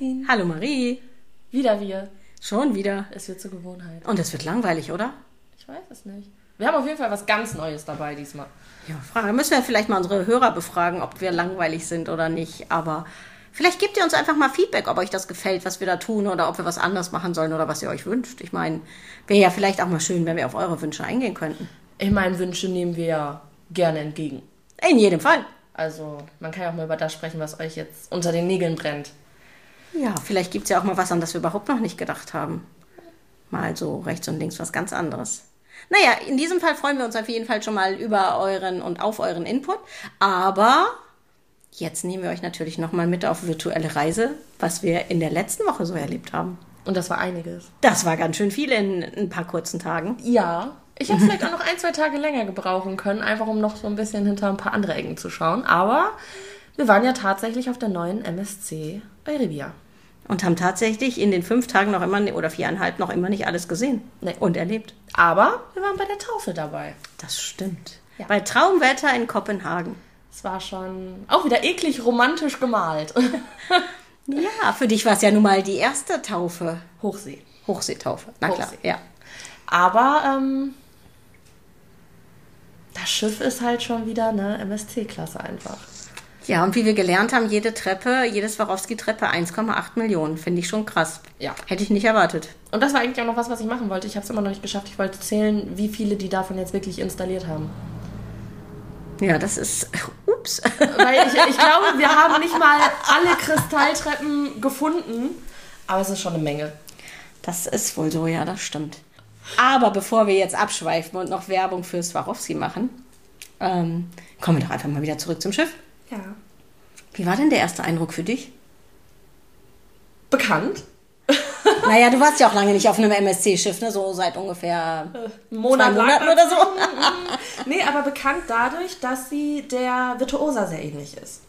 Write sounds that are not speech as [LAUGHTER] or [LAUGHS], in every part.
Kerstin. Hallo Marie. Wieder wir. Schon wieder. Es wird zur Gewohnheit. Und es wird langweilig, oder? Ich weiß es nicht. Wir haben auf jeden Fall was ganz Neues dabei diesmal. Ja, Frage. Müssen wir vielleicht mal unsere Hörer befragen, ob wir langweilig sind oder nicht. Aber vielleicht gebt ihr uns einfach mal Feedback, ob euch das gefällt, was wir da tun oder ob wir was anders machen sollen oder was ihr euch wünscht. Ich meine, wäre ja vielleicht auch mal schön, wenn wir auf eure Wünsche eingehen könnten. Ich meine, Wünsche nehmen wir ja gerne entgegen. In jedem Fall. Also, man kann ja auch mal über das sprechen, was euch jetzt unter den Nägeln brennt. Ja, vielleicht gibt es ja auch mal was, an das wir überhaupt noch nicht gedacht haben. Mal so rechts und links was ganz anderes. Naja, in diesem Fall freuen wir uns auf jeden Fall schon mal über euren und auf euren Input. Aber jetzt nehmen wir euch natürlich nochmal mit auf virtuelle Reise, was wir in der letzten Woche so erlebt haben. Und das war einiges. Das war ganz schön viel in ein paar kurzen Tagen. Ja. Ich hätte vielleicht auch noch ein, zwei Tage länger gebrauchen können, einfach um noch so ein bisschen hinter ein paar andere Ecken zu schauen. Aber wir waren ja tatsächlich auf der neuen MSC Euribia. Und haben tatsächlich in den fünf Tagen noch immer, oder viereinhalb noch immer nicht alles gesehen Nee. und erlebt. Aber wir waren bei der Taufe dabei. Das stimmt. Ja. Bei Traumwetter in Kopenhagen. Es war schon auch wieder eklig romantisch gemalt. [LAUGHS] Ja, für dich war es ja nun mal die erste Taufe. Hochsee. Hochseetaufe. Na klar, Hochsee. ja. Aber ähm, das Schiff ist halt schon wieder eine MSC-Klasse einfach. Ja, und wie wir gelernt haben, jede Treppe, jede Swarovski-Treppe 1,8 Millionen. Finde ich schon krass. Ja. Hätte ich nicht erwartet. Und das war eigentlich auch noch was, was ich machen wollte. Ich habe es immer noch nicht geschafft. Ich wollte zählen, wie viele die davon jetzt wirklich installiert haben. Ja, das ist. [LAUGHS] Ups. Weil ich, ich glaube, wir haben nicht mal alle Kristalltreppen gefunden. Aber es ist schon eine Menge. Das ist wohl so, ja, das stimmt. Aber bevor wir jetzt abschweifen und noch Werbung für Swarovski machen, ähm, kommen wir doch einfach mal wieder zurück zum Schiff. Ja. Wie war denn der erste Eindruck für dich? Bekannt. [LAUGHS] Naja, du warst ja auch lange nicht auf einem MSC-Schiff, ne? So seit ungefähr Monat zwei lang. Monaten oder so. [LAUGHS] Nee, aber bekannt dadurch, dass sie der Virtuosa sehr ähnlich ist.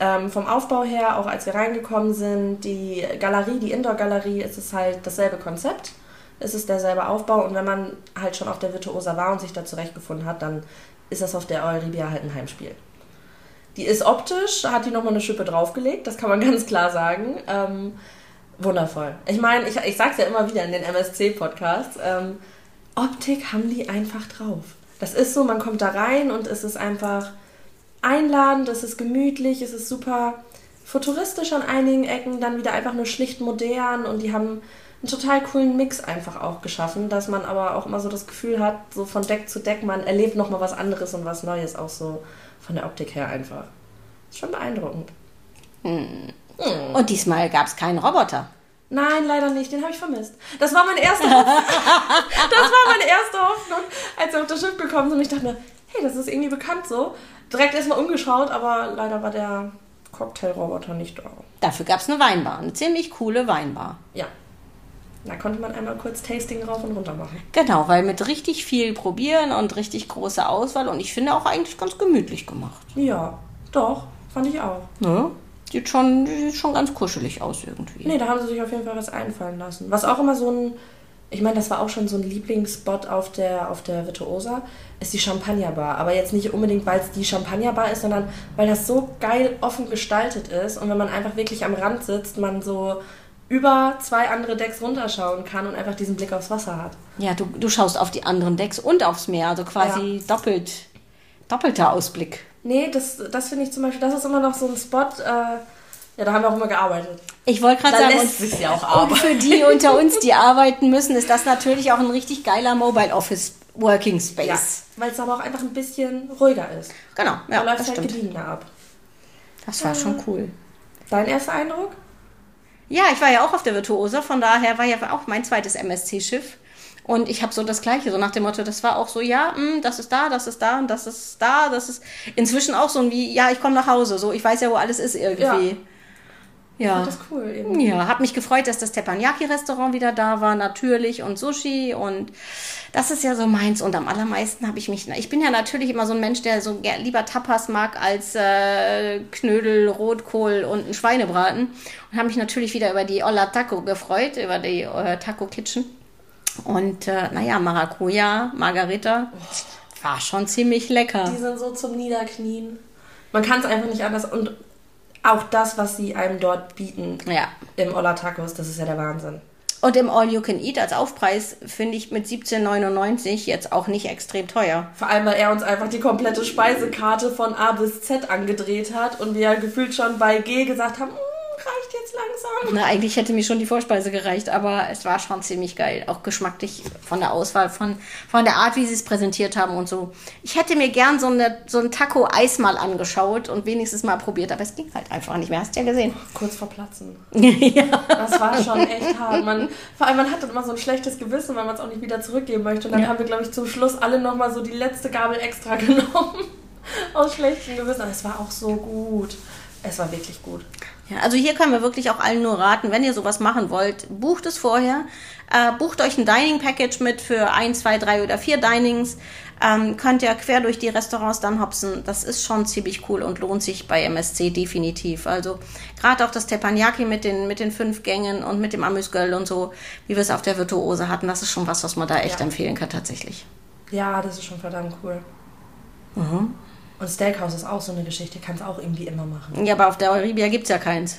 Ähm, vom Aufbau her, auch als wir reingekommen sind, die Galerie, die Indoor-Galerie, ist es halt dasselbe Konzept. Es ist derselbe Aufbau und wenn man halt schon auf der Virtuosa war und sich da zurechtgefunden hat, dann ist das auf der Euribia halt ein Heimspiel. Die ist optisch, hat die nochmal eine Schippe draufgelegt, das kann man [LAUGHS] ganz klar sagen. Ähm, wundervoll. Ich meine, ich, ich sag's ja immer wieder in den MSC-Podcasts, ähm, Optik haben die einfach drauf. Das ist so, man kommt da rein und es ist einfach einladend, es ist gemütlich, es ist super futuristisch an einigen Ecken, dann wieder einfach nur schlicht modern und die haben einen total coolen Mix einfach auch geschaffen, dass man aber auch immer so das Gefühl hat, so von Deck zu Deck, man erlebt nochmal was anderes und was Neues, auch so von der Optik her einfach. Ist schon beeindruckend. Und diesmal gab es keinen Roboter. Nein, leider nicht. Den habe ich vermisst. Das war meine erste Hoffnung. [LAUGHS] das war meine erste Hoffnung, als wir auf das Schiff gekommen sind. Und ich dachte mir, hey, das ist irgendwie bekannt so. Direkt erstmal umgeschaut, aber leider war der Cocktailroboter nicht da. Dafür gab es eine Weinbar, eine ziemlich coole Weinbar. Ja. Da konnte man einmal kurz Tasting rauf und runter machen. Genau, weil mit richtig viel probieren und richtig große Auswahl und ich finde auch eigentlich ganz gemütlich gemacht. Ja, doch, fand ich auch. Ne? Sieht schon, sieht schon ganz kuschelig aus irgendwie. Nee, da haben sie sich auf jeden Fall was einfallen lassen. Was auch immer so ein, ich meine, das war auch schon so ein Lieblingsspot auf der, auf der Virtuosa, ist die Champagnerbar. Aber jetzt nicht unbedingt, weil es die Champagnerbar ist, sondern weil das so geil offen gestaltet ist und wenn man einfach wirklich am Rand sitzt, man so über zwei andere Decks runterschauen kann und einfach diesen Blick aufs Wasser hat. Ja, du, du schaust auf die anderen Decks und aufs Meer, also quasi doppelt, doppelter Ausblick. Nee, das, das finde ich zum Beispiel, das ist immer noch so ein Spot, äh, ja, da haben wir auch immer gearbeitet. Ich wollte gerade Da sagen, lässt und, ja auch und für die unter uns, die arbeiten müssen, ist das natürlich auch ein richtig geiler Mobile Office Working Space. Ja, weil es aber auch einfach ein bisschen ruhiger ist. Genau, Da ja, läuft das halt stimmt. gediegener ab. Das war schon cool. Dein erster Eindruck? Ja, ich war ja auch auf der Virtuosa, von daher war ja auch mein zweites MSC-Schiff. Und ich habe so das Gleiche, so nach dem Motto, das war auch so, ja, mh, das ist da, das ist da und das ist da, das ist inzwischen auch so ein wie, ja, ich komme nach Hause, so, ich weiß ja, wo alles ist irgendwie. Ja. Das ist cool eben. Ja, habe mich gefreut, dass das Teppanyaki-Restaurant wieder da war, natürlich, und Sushi und das ist ja so meins. Und am allermeisten habe ich mich, ich bin ja natürlich immer so ein Mensch, der so lieber Tapas mag als äh, Knödel, Rotkohl und ein Schweinebraten. Und habe mich natürlich wieder über die Olla Taco gefreut, über die äh, Taco Kitchen. Und äh, naja, Maracuja, Margarita, war schon ziemlich lecker. Die sind so zum Niederknien. Man kann es einfach nicht anders. Und auch das, was sie einem dort bieten Ja. im Olla Tacos, das ist ja der Wahnsinn. Und im All You Can Eat als Aufpreis finde ich mit 17,99 jetzt auch nicht extrem teuer. Vor allem, weil er uns einfach die komplette Speisekarte von A bis Z angedreht hat und wir gefühlt schon bei G gesagt haben, "Mm, reicht jetzt langsam. Na, eigentlich hätte mir schon die Vorspeise gereicht, aber es war schon ziemlich geil. Auch geschmacklich von der Auswahl, von, von der Art, wie sie es präsentiert haben und so. Ich hätte mir gern so, eine, so ein Taco-Eis mal angeschaut und wenigstens mal probiert, aber es ging halt einfach nicht mehr. Hast du ja gesehen. Kurz vor Platzen. [LAUGHS] ja. Das war schon echt hart. Man, vor allem, man hat immer so ein schlechtes Gewissen, weil man es auch nicht wieder zurückgeben möchte. Und dann Ja. haben wir, glaube ich, zum Schluss alle nochmal so die letzte Gabel extra [LAUGHS] genommen. Aus schlechtem Gewissen. Aber es war auch so gut. Es war wirklich gut. Ja, also hier können wir wirklich auch allen nur raten, wenn ihr sowas machen wollt, bucht es vorher. Äh, bucht euch ein Dining Package mit für ein, zwei, drei oder vier Dinings. Ähm, könnt ihr quer durch die Restaurants dann hopsen. Das ist schon ziemlich cool und lohnt sich bei MSC definitiv. Also gerade auch das Teppanyaki mit den, mit den fünf Gängen und mit dem Amüsgöl und so, wie wir es auf der Virtuose hatten, das ist schon was, was man da echt Ja. empfehlen kann tatsächlich. Ja, das ist schon verdammt cool. Mhm. Und Steakhouse ist auch so eine Geschichte, kannst auch irgendwie immer machen. Ja, aber auf der Euribia gibt's ja keins.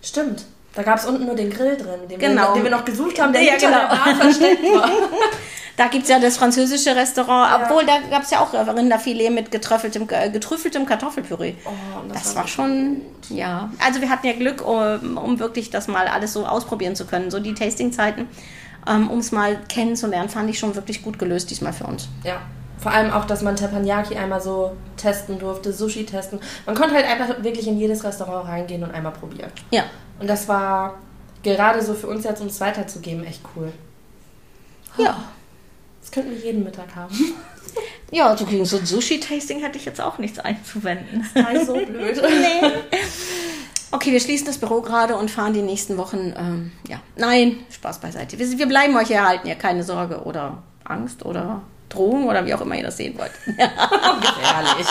Stimmt. Da gab es unten nur den Grill drin, den, Genau. wir, den wir noch gesucht haben, der Ja, hinter genau. der Bar versteckt war. [LAUGHS] [LAUGHS] Da gibt's ja das französische Restaurant, obwohl da gab's ja auch Rinderfilet mit getrüffeltem, äh, getrüffeltem Kartoffelpüree. Oh, und Das war schon, ja. Also wir hatten ja Glück, um, um wirklich das mal alles so ausprobieren zu können. So die Tastingzeiten, ähm, um es mal kennenzulernen, fand ich schon wirklich gut gelöst diesmal für uns. Ja. Vor allem auch, dass man Teppanyaki einmal so testen durfte, Sushi testen. Man konnte halt einfach wirklich in jedes Restaurant reingehen und einmal probieren. Ja. Und das war gerade so für uns jetzt, um es weiterzugeben, echt cool. Ja. Das könnten wir jeden Mittag haben. [LAUGHS] Ja, also gegen so ein Sushi-Tasting hätte ich jetzt auch nichts einzuwenden. Sei so blöd. [LAUGHS] nee. Okay, wir schließen das Büro gerade und fahren die nächsten Wochen. Ähm, ja, nein, Spaß beiseite. Wir, wir bleiben euch erhalten, ja, keine Sorge oder Angst oder Drohung oder wie auch immer ihr das sehen wollt. [LAUGHS] Gefährlich.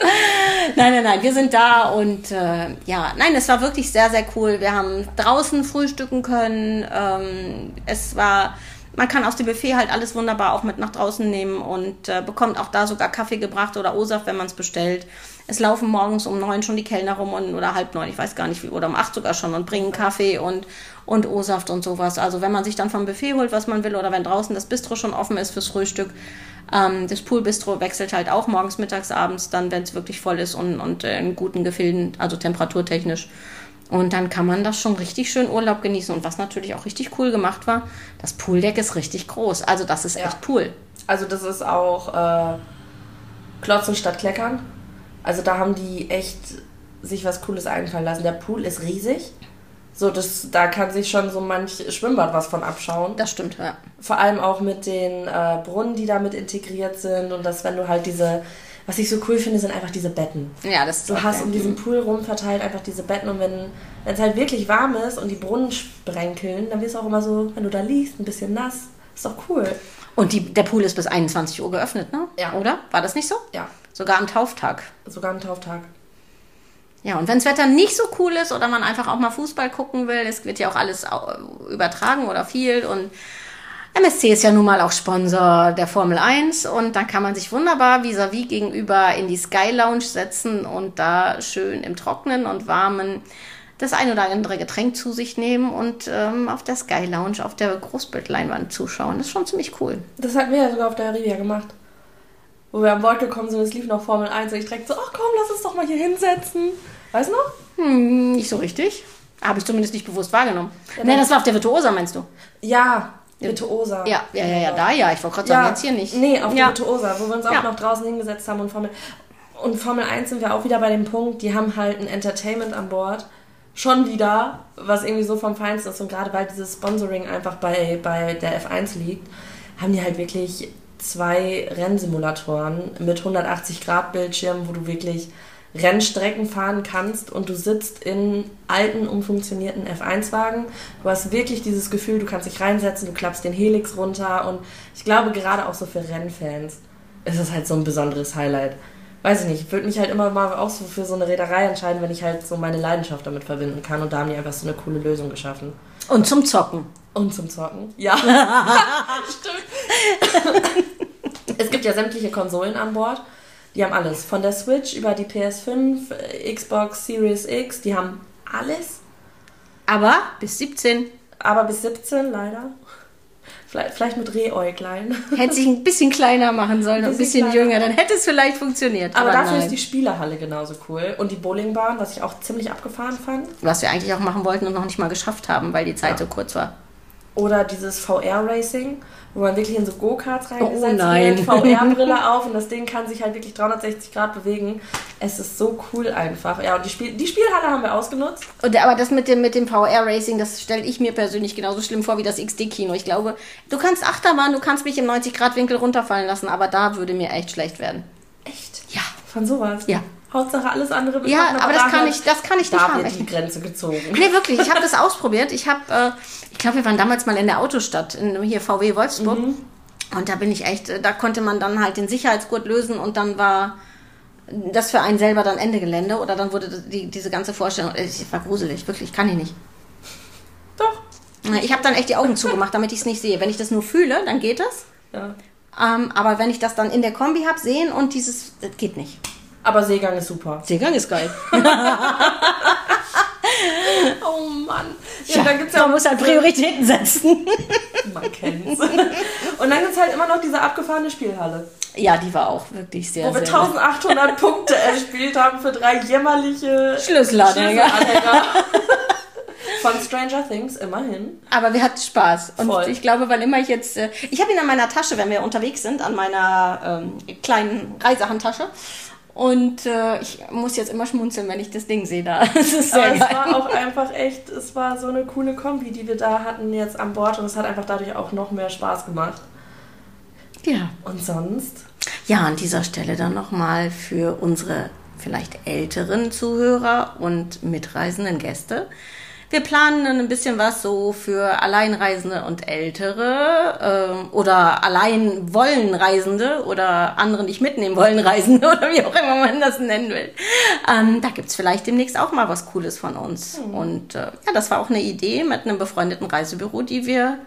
[LAUGHS] Nein, nein, nein, wir sind da und äh, ja, nein, es war wirklich sehr, sehr cool. Wir haben draußen frühstücken können. Ähm, es war, man kann aus dem Buffet halt alles wunderbar auch mit nach draußen nehmen und äh, bekommt auch da sogar Kaffee gebracht oder O-Saft, wenn man es bestellt. Es laufen morgens um neun schon die Kellner rum und, oder halb neun, ich weiß gar nicht wie, oder um acht sogar schon und bringen Kaffee und, und O-Saft und sowas. Also wenn man sich dann vom Buffet holt, was man will, oder wenn draußen das Bistro schon offen ist fürs Frühstück, ähm, das Poolbistro wechselt halt auch morgens, mittags, abends, dann, wenn es wirklich voll ist und, und äh, in guten Gefilden, also temperaturtechnisch. Und dann kann man das schon richtig schön Urlaub genießen. Und was natürlich auch richtig cool gemacht war, das Pooldeck ist richtig groß. Also das ist Ja. echt Pool. Also das ist auch äh, Klotzen statt Kleckern. Also da haben die echt sich was Cooles einfallen lassen. Der Pool ist riesig. So, das, da kann sich schon so manch Schwimmbad was von abschauen. Das stimmt, ja. Vor allem auch mit den äh, Brunnen, die damit integriert sind. Und dass, wenn du halt diese, was ich so cool finde, sind einfach diese Betten. Ja, das ist Du hast um diesen Pool rum verteilt einfach diese Betten und wenn es halt wirklich warm ist und die Brunnen sprenkeln, dann wirst du auch immer so, wenn du da liegst, ein bisschen nass. Ist doch cool. Und die, der Pool ist bis 21 Uhr geöffnet, ne? Ja. Oder? War das nicht so? Ja, Sogar am Tauftag. sogar am Tauftag. Ja, und wenn das Wetter nicht so cool ist oder man einfach auch mal Fußball gucken will, es wird ja auch alles übertragen oder viel und MSC ist ja nun mal auch Sponsor der Formel 1 und dann kann man sich wunderbar vis-à-vis gegenüber in die Sky Lounge setzen und da schön im Trockenen und Warmen das ein oder andere Getränk zu sich nehmen und ähm, auf der Sky Lounge auf der Großbildleinwand zuschauen. Das ist schon ziemlich cool. Das hatten wir ja sogar auf der Riviera gemacht. Wo wir an Bord gekommen sind, es lief noch Formel 1 und ich direkt so, ach komm, lass uns doch mal hier hinsetzen. Weißt du noch? Hm, nicht so richtig. Habe ich zumindest nicht bewusst wahrgenommen. Ja, nee, dann- das war auf der Virtuosa, meinst du? Ja, Virtuosa. Ja, ja, ja, ja, da ja. Ich wollte gerade sagen, Ja, jetzt hier nicht. Nee, auf ja. der Virtuosa, wo wir uns auch Ja. noch draußen hingesetzt haben und Formel. Und Formel 1 sind wir auch wieder bei dem Punkt, die haben halt ein Entertainment an Bord. Schon wieder, was irgendwie so vom Feinsten ist. Und gerade weil dieses Sponsoring einfach bei, bei der F1 liegt, haben die halt wirklich zwei Rennsimulatoren mit 180 Grad Bildschirmen, wo du wirklich Rennstrecken fahren kannst und du sitzt in alten, umfunktionierten F1-Wagen. Du hast wirklich dieses Gefühl, du kannst dich reinsetzen, du klappst den Helix runter und ich glaube, gerade auch so für Rennfans ist es halt so ein besonderes Highlight. Weiß ich nicht, ich würde mich halt immer mal auch so für so eine Reederei entscheiden, wenn ich halt so meine Leidenschaft damit verbinden kann und da haben die einfach so eine coole Lösung geschaffen. Und zum Zocken. Und zum Zocken. Ja. [LAUGHS] [LAUGHS] Stimmt. [LAUGHS] es gibt ja sämtliche Konsolen an Bord. Die haben alles. Von der Switch über die PS5, äh, Xbox Series X, die haben alles. Aber bis 17 Aber bis 17 leider. Vielleicht, vielleicht mit Rehäuglein. hätte sich ein bisschen kleiner machen sollen, ein bisschen bisschen kleiner. jünger, dann hätte es vielleicht funktioniert. Aber, dafür nein. ist die Spielerhalle genauso cool. Und die Bowlingbahn, was ich auch ziemlich abgefahren fand. Was wir eigentlich auch machen wollten und noch nicht mal geschafft haben, weil die Zeit Ja. so kurz war. Oder dieses VR-Racing, wo man wirklich in so Go-Karts reingesetzt Oh nein. [LAUGHS] wird, VR-Brille [LAUGHS] auf und das Ding kann sich halt wirklich 360 Grad bewegen. Es ist so cool einfach. Ja, und die, Spiel die Spielhalle haben wir ausgenutzt. Und, aber das mit dem, mit dem VR-Racing, das stelle ich mir persönlich genauso schlimm vor wie das XD-Kino. Ich glaube, du kannst Achterbahn, du kannst mich im 90-Grad-Winkel runterfallen lassen, aber da würde mir echt schlecht werden. Echt? Ja. Von sowas? Ja. Hauptsache alles andere Ja, aber das da kann ich- das kann ich nicht haben, die. Grenze gezogen. Nee, wirklich, ich habe das [LAUGHS] ausprobiert. Ich habe, äh, ich glaube, wir waren damals mal in der Autostadt, in, hier VW Wolfsburg. Und da bin ich echt, äh, da konnte man dann halt den Sicherheitsgurt lösen und dann war das für einen selber dann Ende Gelände oder dann wurde die, diese ganze Vorstellung, es war gruselig, wirklich, kann ich nicht. Doch. Ich habe dann echt die Augen zugemacht, damit ich es nicht sehe. Wenn ich das nur fühle, dann geht das. Ja. Ähm, aber wenn ich das dann in der Kombi habe, sehen und dieses, das geht nicht. Aber Seegang ist super. Seegang ist geil. [LAUGHS] Oh Mann. Ja, Ja, ja man muss halt Prioritäten setzen. [LAUGHS] Man kennt's. Und dann gibt's halt immer noch diese abgefahrene Spielhalle, Ja, die war auch wirklich sehr, wo wir sehr 1800 [LAUGHS] Punkte erspielt haben für drei jämmerliche Schlüsselanhänger. Schlüsselanhänger. Von Stranger Things, immerhin. Aber wir hatten Spaß. Und Voll. ich glaube, wann immer ich jetzt. Äh, ich habe ihn an meiner Tasche, wenn wir unterwegs sind, an meiner ähm, kleinen Reisehandtasche. Und äh, ich muss jetzt immer schmunzeln, wenn ich das Ding sehe da. [LAUGHS] Das ist sehr Aber es war auch einfach echt, es war so eine coole Kombi, die wir da hatten jetzt an Bord und es hat einfach dadurch auch noch mehr Spaß gemacht. Ja. Und sonst? Ja, an dieser Stelle dann nochmal für unsere vielleicht älteren Zuhörer und mitreisenden Gäste. Wir planen ein bisschen was so für Alleinreisende und Ältere ähm, oder allein wollen Reisende oder andere nicht mitnehmen wollen Reisende [LAUGHS] oder wie auch immer man das nennen will. Ähm, da gibt's vielleicht demnächst auch mal was Cooles von uns. Und äh, ja, das war auch eine Idee mit einem befreundeten Reisebüro, die wir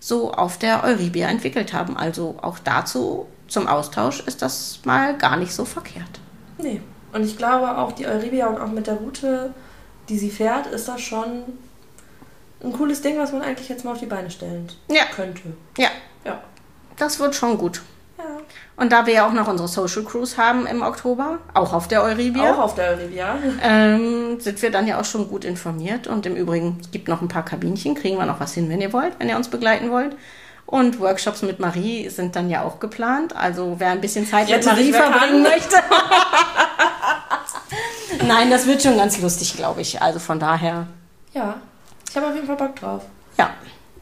so auf der Euribia entwickelt haben. Also auch dazu zum Austausch ist das mal gar nicht so verkehrt. Nee. Und ich glaube auch die Euribia und auch mit der Route, die sie fährt, ist das schon ein cooles Ding, was man eigentlich jetzt mal auf die Beine stellen Ja. könnte. Ja, Ja. das wird schon gut. Ja. Und da wir ja auch noch unsere Social Cruise haben im Oktober, auch auf der Euribia, Auch auf der Euribia. ähm, sind wir dann ja auch schon gut informiert. Und im Übrigen es gibt noch ein paar Kabinchen, kriegen wir noch was hin, wenn ihr wollt, wenn ihr uns begleiten wollt. Und Workshops mit Marie sind dann ja auch geplant. Also wer ein bisschen Zeit mit Rette Marie verbringen möchte. [LAUGHS] Nein, das wird schon ganz lustig, glaube ich. Also von daher, Ja. Ich habe auf jeden Fall Bock drauf. ja.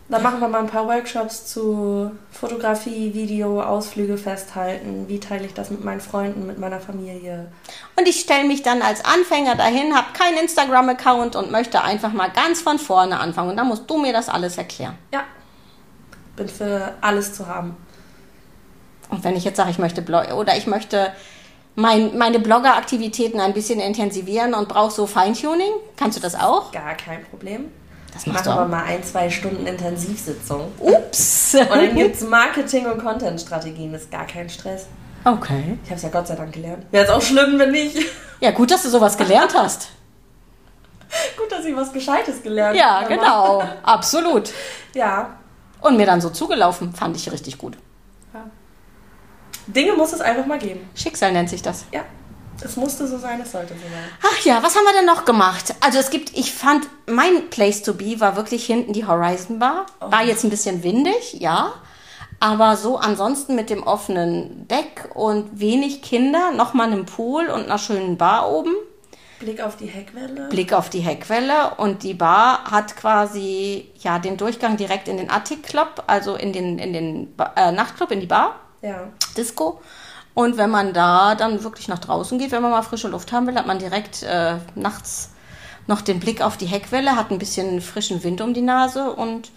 Dann machen wir mal ein paar Workshops zu Fotografie, Video, Ausflüge festhalten. Wie teile ich das mit meinen Freunden, mit meiner Familie? Und ich stelle mich dann als Anfänger dahin, habe keinen Instagram-Account und möchte einfach mal ganz von vorne anfangen. Und dann musst du mir das alles erklären. Ja. Bin für alles zu haben. Und wenn ich jetzt sage, ich möchte Blog oder ich möchte mein, meine Blogger-Aktivitäten ein bisschen intensivieren und brauche so Feintuning, kannst du das auch? Gar kein Problem. Das machst du wir auch. mal ein, zwei Stunden Intensivsitzung. Ups. Und dann gibt es Marketing- und Content-Strategien. Das ist gar kein Stress. Okay. Ich habe es ja Gott sei Dank gelernt. Wäre es auch schlimm, wenn nicht. Ja, gut, dass du sowas gelernt hast. [LAUGHS] Gut, dass ich was Gescheites gelernt Ja, habe. genau. Absolut. Ja. Und mir dann so zugelaufen, fand ich richtig gut. Dinge muss es einfach mal geben. Schicksal nennt sich das. Ja. Es musste so sein, es sollte so sein. Ach ja, was haben wir denn noch gemacht? Also es gibt, ich fand, mein Place to be war wirklich hinten die Horizon Bar. War jetzt ein bisschen windig, ja. Aber so ansonsten mit dem offenen Deck und wenig Kinder, nochmal einem Pool und einer schönen Bar oben. Blick auf die Heckwelle. Blick auf die Heckwelle und die Bar hat quasi ja den Durchgang direkt in den Attic Club, also in den, in den äh, Nachtclub, in die Bar. Ja. Disco. Und wenn man da dann wirklich nach draußen geht, wenn man mal frische Luft haben will, hat man direkt äh, nachts noch den Blick auf die Heckwelle, hat ein bisschen frischen Wind um die Nase und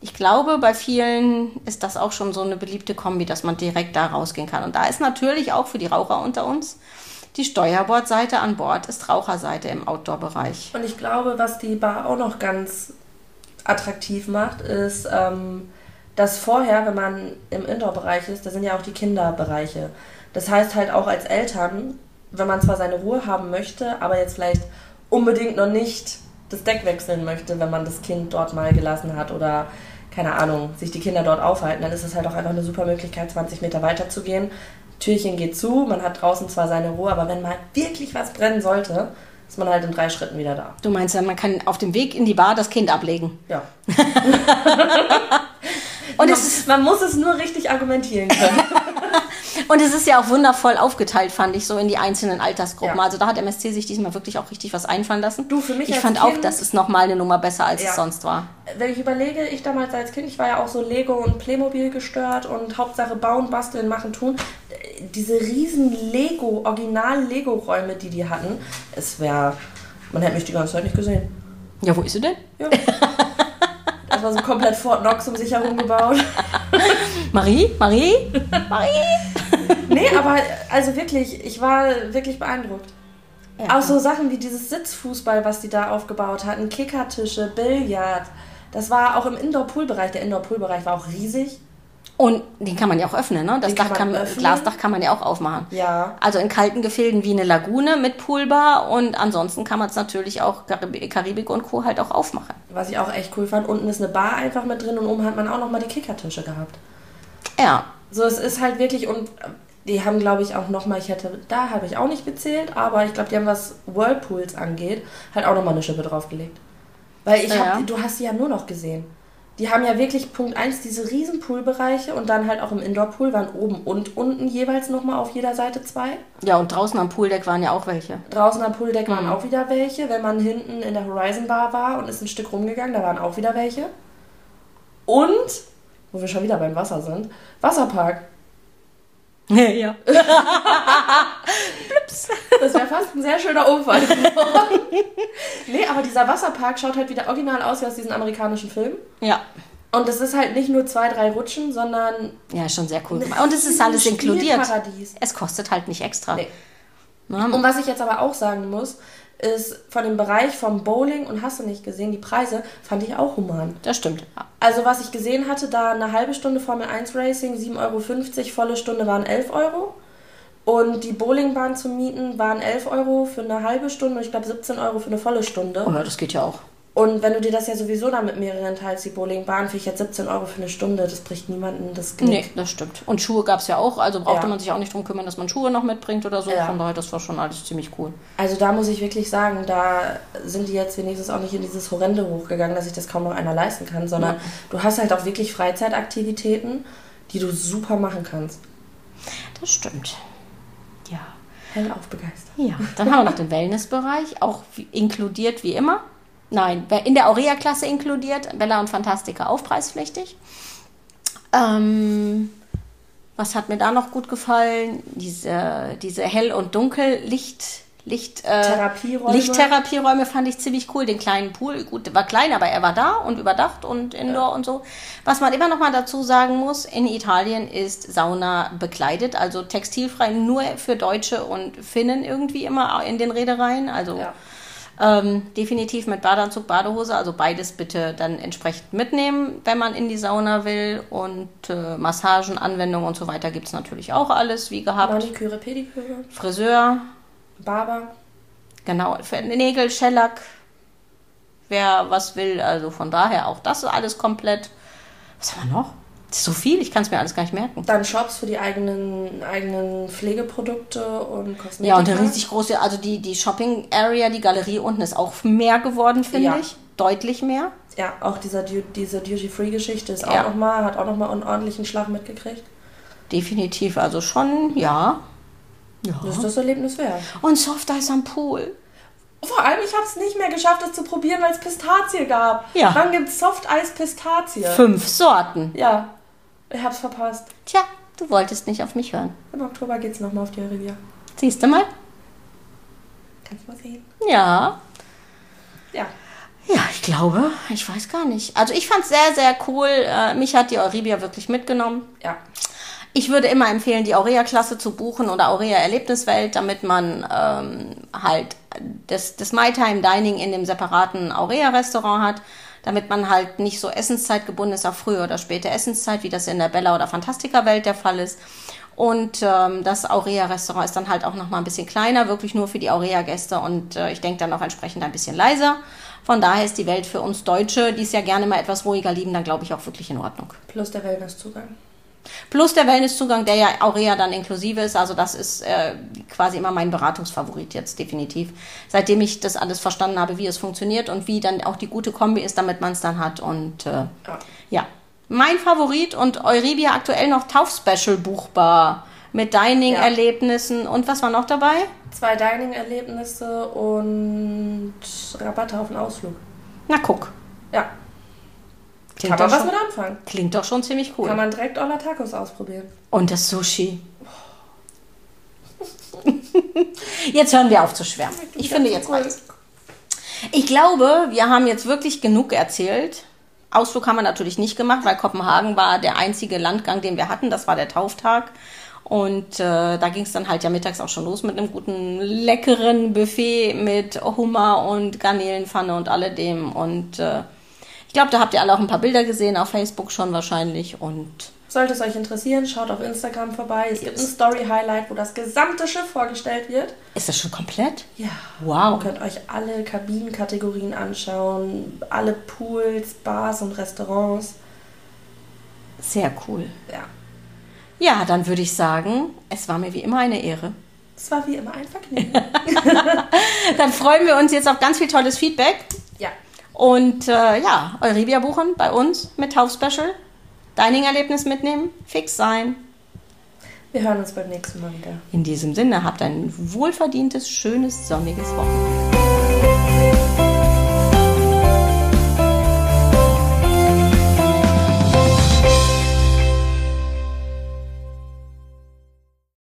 ich glaube, bei vielen ist das auch schon so eine beliebte Kombi, dass man direkt da rausgehen kann. Und da ist natürlich auch für die Raucher unter uns die Steuerbordseite an Bord ist Raucherseite im Outdoor-Bereich. Und ich glaube, was die Bar auch noch ganz attraktiv macht, ist ähm, dass vorher, wenn man im Indoor-Bereich ist, da sind ja auch die Kinderbereiche. Das heißt halt auch als Eltern, wenn man zwar seine Ruhe haben möchte, aber jetzt vielleicht unbedingt noch nicht das Deck wechseln möchte, wenn man das Kind dort mal gelassen hat oder keine Ahnung, sich die Kinder dort aufhalten, dann ist es halt auch einfach eine super Möglichkeit, 20 Meter weiter zu gehen. Türchen geht zu, man hat draußen zwar seine Ruhe, aber wenn mal wirklich was brennen sollte, ist man halt in drei Schritten wieder da. Du meinst ja, man kann auf dem Weg in die Bar das Kind ablegen. Ja. [LAUGHS] Und man, es ist man muss es nur richtig argumentieren können. [LAUGHS] Und es ist ja auch wundervoll aufgeteilt, fand ich, so in die einzelnen Altersgruppen. Ja. Also da hat MSC sich diesmal wirklich auch richtig was einfallen lassen. Du, für mich ich fand auch, Kind- das ist nochmal eine Nummer besser, als Ja. es sonst war. Wenn ich überlege, ich damals als Kind, ich war ja auch so Lego und Playmobil gestört und Hauptsache bauen, basteln, machen, tun. Diese riesen Lego, Original-Lego-Räume, die die hatten, es wäre, man hätte mich die ganze Zeit nicht gesehen. Ja, wo ist sie denn? Ja. [LAUGHS] Das war so komplett Fort Knox um sich herum gebaut. [LAUGHS] Marie? Marie? Marie? [LAUGHS] Nee, aber also wirklich, ich war wirklich beeindruckt. Ja. Auch so Sachen wie dieses Sitzfußball, was die da aufgebaut hatten, Kickertische, Billard. Das war auch im Indoor-Pool-Bereich. Der Indoor-Pool-Bereich war auch riesig. Und den kann man ja auch öffnen, ne? Das Dach kann kann. Glasdach kann man ja auch aufmachen. Ja. Also in kalten Gefilden wie eine Lagune mit Poolbar und ansonsten kann man es natürlich auch Karib- Karibik und Co. halt auch aufmachen. Was ich auch echt cool fand, unten ist eine Bar einfach mit drin und oben hat man auch nochmal die Kickertische gehabt. Ja. So, es ist halt wirklich und die haben, glaube ich, auch nochmal, ich hätte, da habe ich auch nicht gezählt, aber ich glaube, die haben, was Whirlpools angeht, halt auch nochmal eine Schippe draufgelegt. Weil ich Ja. hab, du hast die ja nur noch gesehen. Die haben ja wirklich Punkt 1 diese riesen Poolbereiche und dann halt auch im Indoor-Pool waren oben und unten jeweils nochmal auf jeder Seite zwei. Ja, und draußen am Pooldeck waren ja auch welche. Draußen am Pooldeck waren Mhm. auch wieder welche. Wenn man hinten in der Horizon Bar war und ist ein Stück rumgegangen, da waren auch wieder welche. Und, wo wir schon wieder beim Wasser sind, Wasserpark. [LAUGHS] ja. Das wäre fast ein sehr schöner Unfall geworden. [LAUGHS] nee, aber dieser Wasserpark schaut halt wieder original aus wie aus diesen amerikanischen Filmen. Ja. Und es ist halt nicht nur zwei, drei Rutschen, sondern Ja, schon sehr cool gemacht. Und es ist alles inkludiert. Es kostet halt nicht extra. Nee. Ne? Und was ich jetzt aber auch sagen muss, ist von dem Bereich vom Bowling und hast du nicht gesehen, die Preise fand ich auch human. Das stimmt. Ja. Also was ich gesehen hatte, da eine halbe Stunde Formel 1 Racing, 7,50 Euro, volle Stunde waren 11 Euro. Und die Bowlingbahn zu mieten waren 11 Euro für eine halbe Stunde und ich glaube 17 Euro für eine volle Stunde. Oh ja, das geht ja auch. Und wenn du dir das ja sowieso dann mit mehreren teilst, die Bowlingbahn, ich jetzt 17 Euro für eine Stunde, das bricht niemanden das Genick. Nee, das stimmt. Und Schuhe gab es ja auch, also brauchte Ja. man sich auch nicht drum kümmern, dass man Schuhe noch mitbringt oder so. Ja. Von daher, das war schon alles ziemlich cool. Also da muss ich wirklich sagen, da sind die jetzt wenigstens auch nicht in dieses Horrende hochgegangen, dass sich das kaum noch einer leisten kann, sondern Ja. du hast halt auch wirklich Freizeitaktivitäten, die du super machen kannst. Das stimmt. Ja. Hellauf begeistert. Ja, dann haben wir noch den Wellnessbereich, auch inkludiert wie immer. Nein, in der Aurea-Klasse inkludiert, Bella und Fantastica aufpreispflichtig. Ähm, was hat mir da noch gut gefallen? Diese, diese Hell- und Dunkellicht. Licht, äh, Therapieräume. Lichttherapieräume fand ich ziemlich cool. Den kleinen Pool, gut, der war klein, aber er war da und überdacht und indoor und so. Was man immer noch mal dazu sagen muss, in Italien ist Sauna bekleidet, also textilfrei nur für Deutsche und Finnen irgendwie immer in den Reedereien. Also Ja. Ähm, definitiv mit Badeanzug, Badehose, also beides bitte dann entsprechend mitnehmen, wenn man in die Sauna will. Und äh, Massagen, Anwendungen und so weiter gibt es natürlich auch alles, wie gehabt. Maniküre, Pediküre, Friseur, Barber. genau, für Nägel, Shellack, wer was will. Also von daher auch das ist alles komplett. Was haben wir noch? So viel, ich kann es mir alles gar nicht merken. Dann Shops für die eigenen, eigenen Pflegeprodukte und Kosmetika. Ja, und eine riesig große, also die, die Shopping Area, die Galerie unten ist auch mehr geworden, finde Ja. ich. Deutlich mehr. Ja, auch dieser, diese Duty-Free-Geschichte ist Ja. auch noch mal, hat auch nochmal einen ordentlichen Schlag mitgekriegt. Definitiv, also schon, ja. Ja. Das ist das Erlebnis wert. Und Soft Eis am Pool. Vor allem, ich habe es nicht mehr geschafft, es zu probieren, weil es Pistazie gab. Ja. Wann gibt's Softeis Pistazie? Fünf Sorten. Ja, ich hab's verpasst. Tja, du wolltest nicht auf mich hören. Im Oktober geht's nochmal auf die Riviera. Siehst du mal? Kannst du mal sehen. Ja. Ja. Ja, ich glaube, ich weiß gar nicht. Also ich fand es sehr, sehr cool. Äh, mich hat die Euribia wirklich mitgenommen. Ja. Ich würde immer empfehlen, die Aurea-Klasse zu buchen oder Aurea-Erlebniswelt, damit man ähm, halt das, das My Time Dining in dem separaten Aurea-Restaurant hat. Damit man halt nicht so Essenszeit gebunden ist auf frühe oder späte Essenszeit, wie das in der Bella- oder Fantastika-Welt der Fall ist. Und ähm, das Aurea-Restaurant ist dann halt auch noch mal ein bisschen kleiner, wirklich nur für die Aurea-Gäste und äh, ich denke dann auch entsprechend ein bisschen leiser. Von daher ist die Welt für uns Deutsche, die es ja gerne mal etwas ruhiger lieben, dann glaube ich auch wirklich in Ordnung. Plus der Wellnesszugang. Plus der Wellnesszugang, der ja Aurea dann inklusive ist. Also das ist äh, quasi immer mein Beratungsfavorit jetzt definitiv. Seitdem ich das alles verstanden habe, wie es funktioniert und wie dann auch die gute Kombi ist, damit man es dann hat. Und äh, Ja. ja, mein Favorit und Euribia aktuell noch Taufspecial buchbar. Mit Dining-Erlebnissen und was war noch dabei? Zwei Dining-Erlebnisse und Rabatte auf den Ausflug. Na guck. Klingt, kann man doch was schon, mit anfangen. klingt doch schon ziemlich cool. Kann man direkt Olla Tacos ausprobieren. Und das Sushi. Jetzt hören wir auf zu schwärmen. Ich finde jetzt reicht's. Ich glaube, wir haben jetzt wirklich genug erzählt. Ausflug haben wir natürlich nicht gemacht, weil Kopenhagen war der einzige Landgang, den wir hatten. Das war der Tauftag. Und äh, da ging es dann halt ja mittags auch schon los mit einem guten, leckeren Buffet mit Hummer und Garnelenpfanne und alledem. Und äh, glaube, da habt ihr alle auch ein paar Bilder gesehen, auf Facebook schon wahrscheinlich. Und Sollte es euch interessieren, schaut auf Instagram vorbei. Es gibt ein Story-Highlight, wo das gesamte Schiff vorgestellt wird. ist das schon komplett? Ja. Wow. Ihr könnt euch alle Kabinenkategorien anschauen, alle Pools, Bars und Restaurants. Sehr cool. Ja. Ja, dann würde ich sagen, es war mir wie immer eine Ehre. Es war wie immer ein Vergnügen. [LAUGHS] Dann freuen wir uns jetzt auf ganz viel tolles Feedback. Und äh, ja, Euribia buchen bei uns mit Taufspecial. Dining-Erlebnis mitnehmen, fix sein. Wir hören uns beim nächsten Mal wieder. In diesem Sinne, habt ein wohlverdientes, schönes, sonniges Wochenende.